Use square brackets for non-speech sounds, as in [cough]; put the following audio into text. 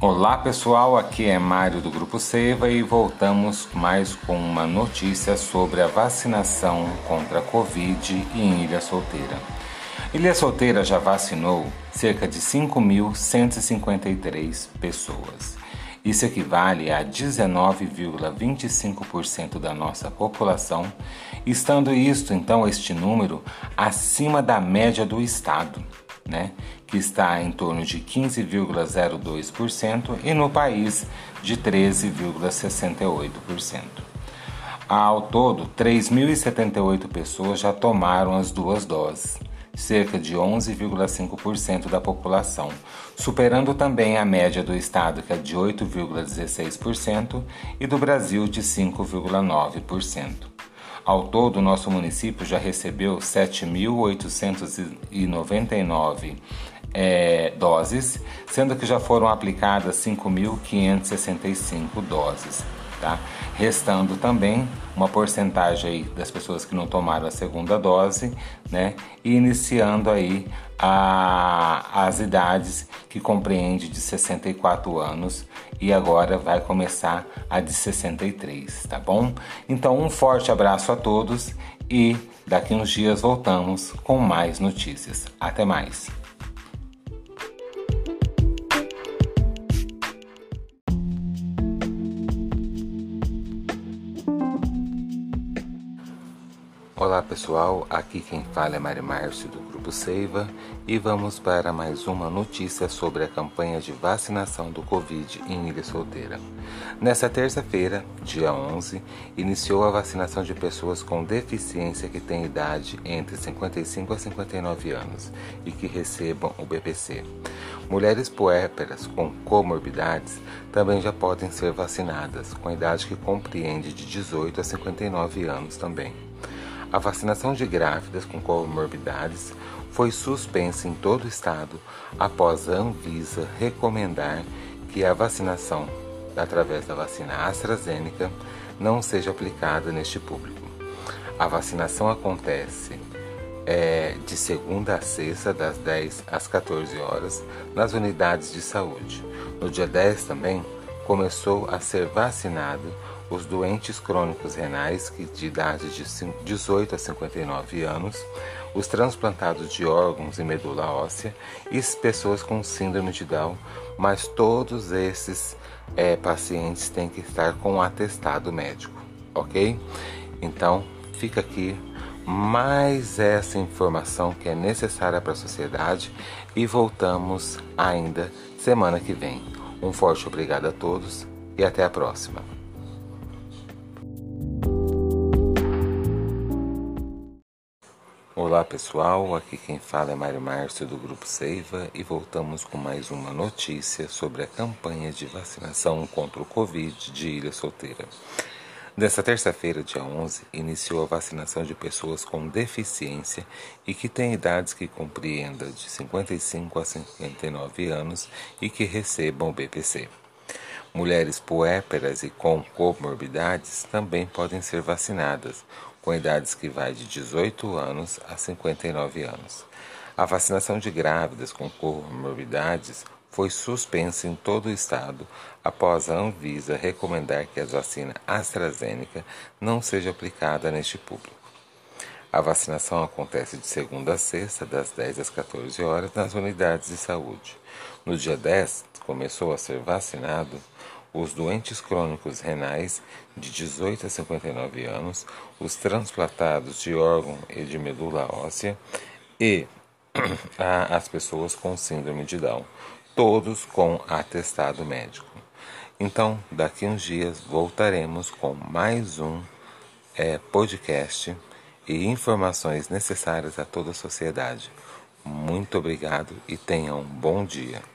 Olá pessoal, aqui é Mário do Grupo Seiva e voltamos mais com uma notícia sobre a vacinação contra a Covid em Ilha Solteira. Ilha Solteira já vacinou cerca de 5.153 pessoas. Isso equivale a 19,25% da nossa população, estando isto então este número acima da média do estado né, que está em torno de 15,02% e no país de 13,68%. Ao todo, 3.078 pessoas já tomaram as duas doses, cerca de 11,5% da população, superando também a média do estado, que é de 8,16%, e do Brasil, de 5,9%. Ao todo, nosso município já recebeu 7.899 é, doses, sendo que já foram aplicadas 5.565 doses. Tá? Restando também uma porcentagem aí das pessoas que não tomaram a segunda dose, né? E iniciando aí a, as idades que compreende de 64 anos e agora vai começar a de 63, tá bom? Então um forte abraço a todos e daqui uns dias voltamos com mais notícias. Até mais. Olá pessoal, aqui quem fala é Mari Márcio do Grupo Seiva e vamos para mais uma notícia sobre a campanha de vacinação do Covid em Ilha Solteira. Nessa terça-feira, dia 11, iniciou a vacinação de pessoas com deficiência que têm idade entre 55 a 59 anos e que recebam o BPC. Mulheres puérperas com comorbidades também já podem ser vacinadas, com idade que compreende de 18 a 59 anos também. A vacinação de grávidas com comorbidades foi suspensa em todo o estado após a Anvisa recomendar que a vacinação através da vacina AstraZeneca não seja aplicada neste público. A vacinação acontece é, de segunda a sexta, das 10 às 14 horas, nas unidades de saúde. No dia 10 também começou a ser vacinado os doentes crônicos renais que de idade de 18 a 59 anos, os transplantados de órgãos e medula óssea e pessoas com síndrome de Down, mas todos esses é, pacientes têm que estar com um atestado médico, ok? Então fica aqui mais essa informação que é necessária para a sociedade e voltamos ainda semana que vem. Um forte obrigado a todos e até a próxima. Olá pessoal, aqui quem fala é Mário Márcio do Grupo Seiva e voltamos com mais uma notícia sobre a campanha de vacinação contra o Covid de Ilha Solteira. Nesta terça-feira, dia 11, iniciou a vacinação de pessoas com deficiência e que têm idades que compreendam de 55 a 59 anos e que recebam o BPC. Mulheres puérperas e com comorbidades também podem ser vacinadas, com idades que vai de 18 anos a 59 anos. A vacinação de grávidas com comorbidades foi suspensa em todo o estado após a Anvisa recomendar que a vacina AstraZeneca não seja aplicada neste público. A vacinação acontece de segunda a sexta, das 10 às 14 horas, nas unidades de saúde. No dia 10, começou a ser vacinado os doentes crônicos renais de 18 a 59 anos, os transplantados de órgão e de medula óssea e [clears throat] as pessoas com síndrome de Down, todos com atestado médico. Então, daqui uns dias voltaremos com mais um é, podcast e informações necessárias a toda a sociedade. Muito obrigado e tenham um bom dia.